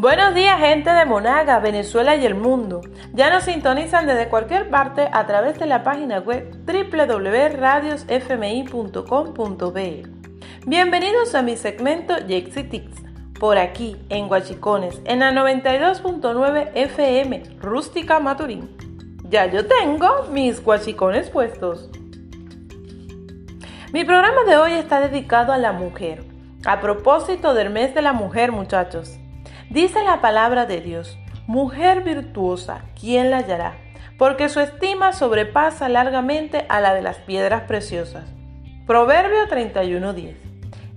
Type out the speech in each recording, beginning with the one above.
Buenos días gente de Monaga, Venezuela y el mundo. Ya nos sintonizan desde cualquier parte a través de la página web www.radiosfmi.com.be. Bienvenidos a mi segmento Jexy Tics, por aquí en Guachicones, en la 92.9 FM, Rústica Maturín. Ya yo tengo mis guachicones puestos. Mi programa de hoy está dedicado a la mujer. A propósito del mes de la mujer, muchachos. Dice la palabra de Dios, mujer virtuosa, ¿quién la hallará? Porque su estima sobrepasa largamente a la de las piedras preciosas. Proverbio 31:10.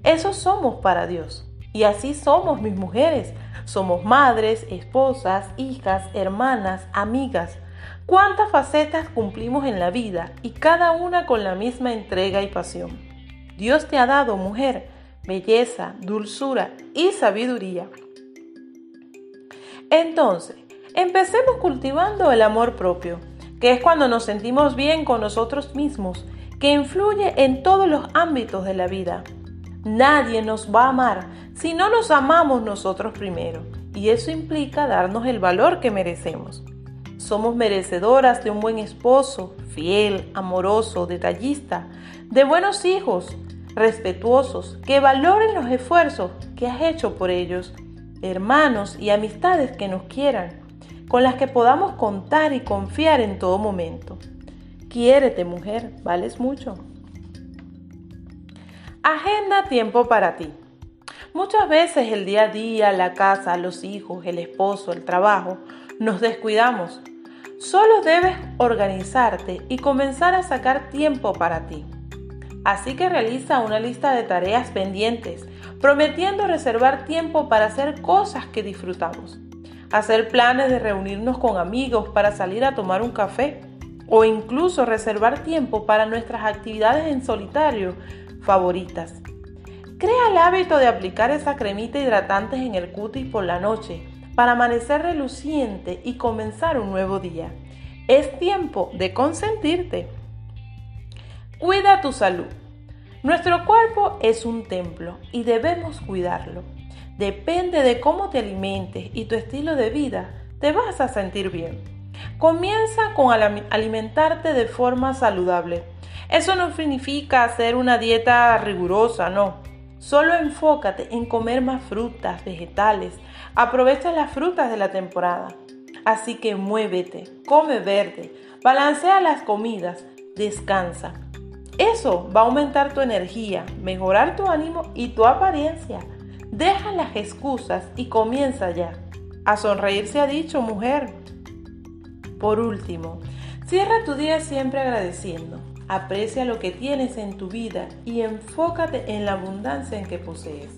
Eso somos para Dios. Y así somos mis mujeres. Somos madres, esposas, hijas, hermanas, amigas. ¿Cuántas facetas cumplimos en la vida y cada una con la misma entrega y pasión? Dios te ha dado, mujer, belleza, dulzura y sabiduría. Entonces, empecemos cultivando el amor propio, que es cuando nos sentimos bien con nosotros mismos, que influye en todos los ámbitos de la vida. Nadie nos va a amar si no nos amamos nosotros primero, y eso implica darnos el valor que merecemos. Somos merecedoras de un buen esposo, fiel, amoroso, detallista, de buenos hijos, respetuosos, que valoren los esfuerzos que has hecho por ellos hermanos y amistades que nos quieran, con las que podamos contar y confiar en todo momento. Quiérete, mujer, vales mucho. Agenda tiempo para ti. Muchas veces el día a día, la casa, los hijos, el esposo, el trabajo, nos descuidamos. Solo debes organizarte y comenzar a sacar tiempo para ti. Así que realiza una lista de tareas pendientes, prometiendo reservar tiempo para hacer cosas que disfrutamos. Hacer planes de reunirnos con amigos para salir a tomar un café o incluso reservar tiempo para nuestras actividades en solitario favoritas. Crea el hábito de aplicar esa cremita hidratante en el cutis por la noche para amanecer reluciente y comenzar un nuevo día. Es tiempo de consentirte. Cuida tu salud. Nuestro cuerpo es un templo y debemos cuidarlo. Depende de cómo te alimentes y tu estilo de vida, te vas a sentir bien. Comienza con alimentarte de forma saludable. Eso no significa hacer una dieta rigurosa, no. Solo enfócate en comer más frutas, vegetales. Aprovecha las frutas de la temporada. Así que muévete, come verde, balancea las comidas, descansa. Eso va a aumentar tu energía, mejorar tu ánimo y tu apariencia. Deja las excusas y comienza ya. A sonreír se ha dicho, mujer. Por último, cierra tu día siempre agradeciendo. Aprecia lo que tienes en tu vida y enfócate en la abundancia en que posees.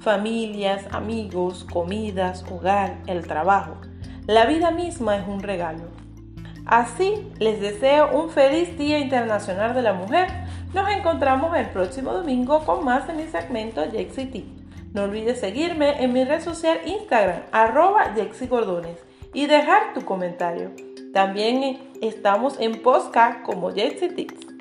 Familias, amigos, comidas, hogar, el trabajo. La vida misma es un regalo. Así, les deseo un feliz Día Internacional de la Mujer. Nos encontramos el próximo domingo con más en mi segmento Jexy No olvides seguirme en mi red social Instagram, arroba Gordones, y dejar tu comentario. También estamos en podcast como Jexy